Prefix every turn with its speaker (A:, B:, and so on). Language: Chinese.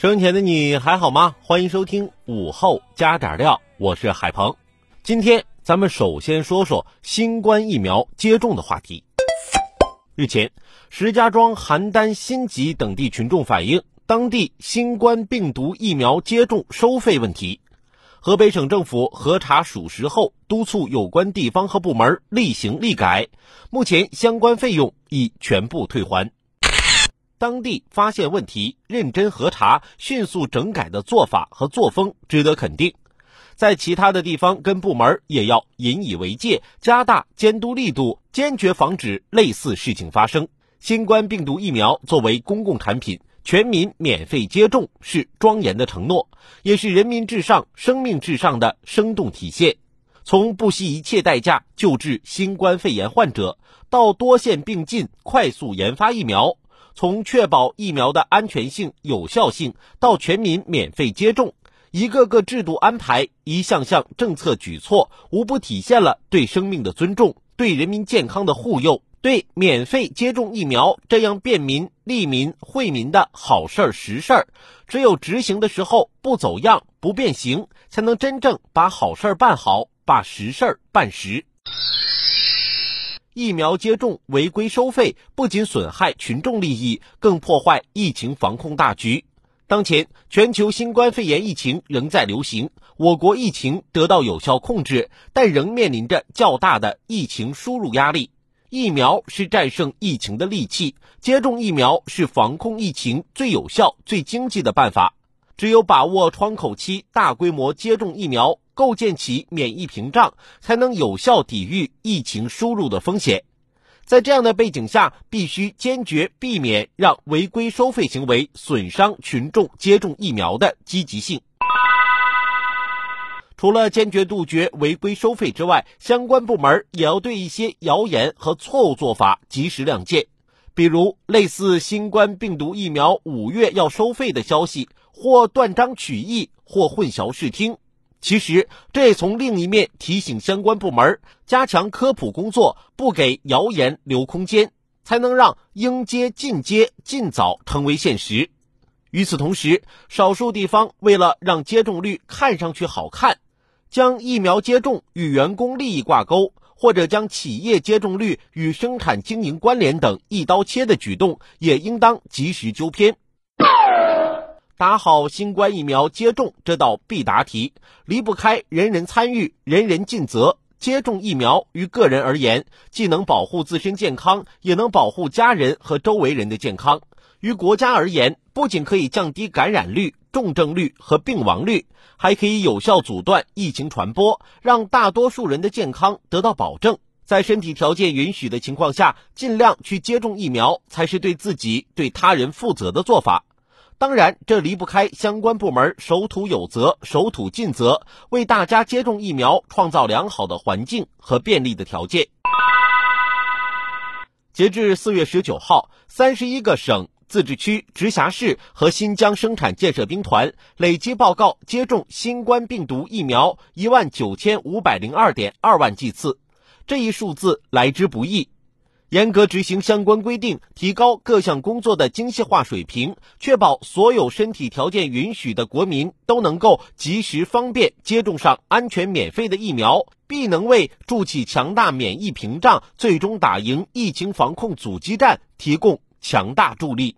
A: 生前的你还好吗？欢迎收听午后加点料，我是海鹏。今天咱们首先说说新冠疫苗接种的话题。日前，石家庄、邯郸、新集等地群众反映当地新冠病毒疫苗接种收费问题，河北省政府核查属实后，督促有关地方和部门立行立改，目前相关费用已全部退还。当地发现问题、认真核查、迅速整改的做法和作风值得肯定，在其他的地方跟部门也要引以为戒，加大监督力度，坚决防止类似事情发生。新冠病毒疫苗作为公共产品，全民免费接种是庄严的承诺，也是人民至上、生命至上的生动体现。从不惜一切代价救治新冠肺炎患者，到多线并进、快速研发疫苗。从确保疫苗的安全性、有效性到全民免费接种，一个个制度安排、一项项政策举措，无不体现了对生命的尊重、对人民健康的护佑、对免费接种疫苗这样便民、利民、惠民的好事儿、实事儿。只有执行的时候不走样、不变形，才能真正把好事儿办好，把实事儿办实。疫苗接种违规收费，不仅损害群众利益，更破坏疫情防控大局。当前，全球新冠肺炎疫情仍在流行，我国疫情得到有效控制，但仍面临着较大的疫情输入压力。疫苗是战胜疫情的利器，接种疫苗是防控疫情最有效、最经济的办法。只有把握窗口期，大规模接种疫苗。构建起免疫屏障，才能有效抵御疫情输入的风险。在这样的背景下，必须坚决避免让违规收费行为损伤群众接种疫苗的积极性。除了坚决杜绝违规收费之外，相关部门也要对一些谣言和错误做法及时亮剑。比如，类似新冠病毒疫苗五月要收费的消息，或断章取义，或混淆视听。其实，这也从另一面提醒相关部门加强科普工作，不给谣言留空间，才能让应接尽接尽早成为现实。与此同时，少数地方为了让接种率看上去好看，将疫苗接种与员工利益挂钩，或者将企业接种率与生产经营关联等一刀切的举动，也应当及时纠偏。打好新冠疫苗接种这道必答题，离不开人人参与、人人尽责。接种疫苗于个人而言，既能保护自身健康，也能保护家人和周围人的健康；于国家而言，不仅可以降低感染率、重症率和病亡率，还可以有效阻断疫情传播，让大多数人的健康得到保证。在身体条件允许的情况下，尽量去接种疫苗，才是对自己、对他人负责的做法。当然，这离不开相关部门守土有责、守土尽责，为大家接种疫苗创造良好的环境和便利的条件。截至四月十九号，三十一个省、自治区、直辖市和新疆生产建设兵团累计报告接种新冠病毒疫苗一万九千五百零二点二万剂次，这一数字来之不易。严格执行相关规定，提高各项工作的精细化水平，确保所有身体条件允许的国民都能够及时方便接种上安全免费的疫苗，必能为筑起强大免疫屏障、最终打赢疫情防控阻击战提供强大助力。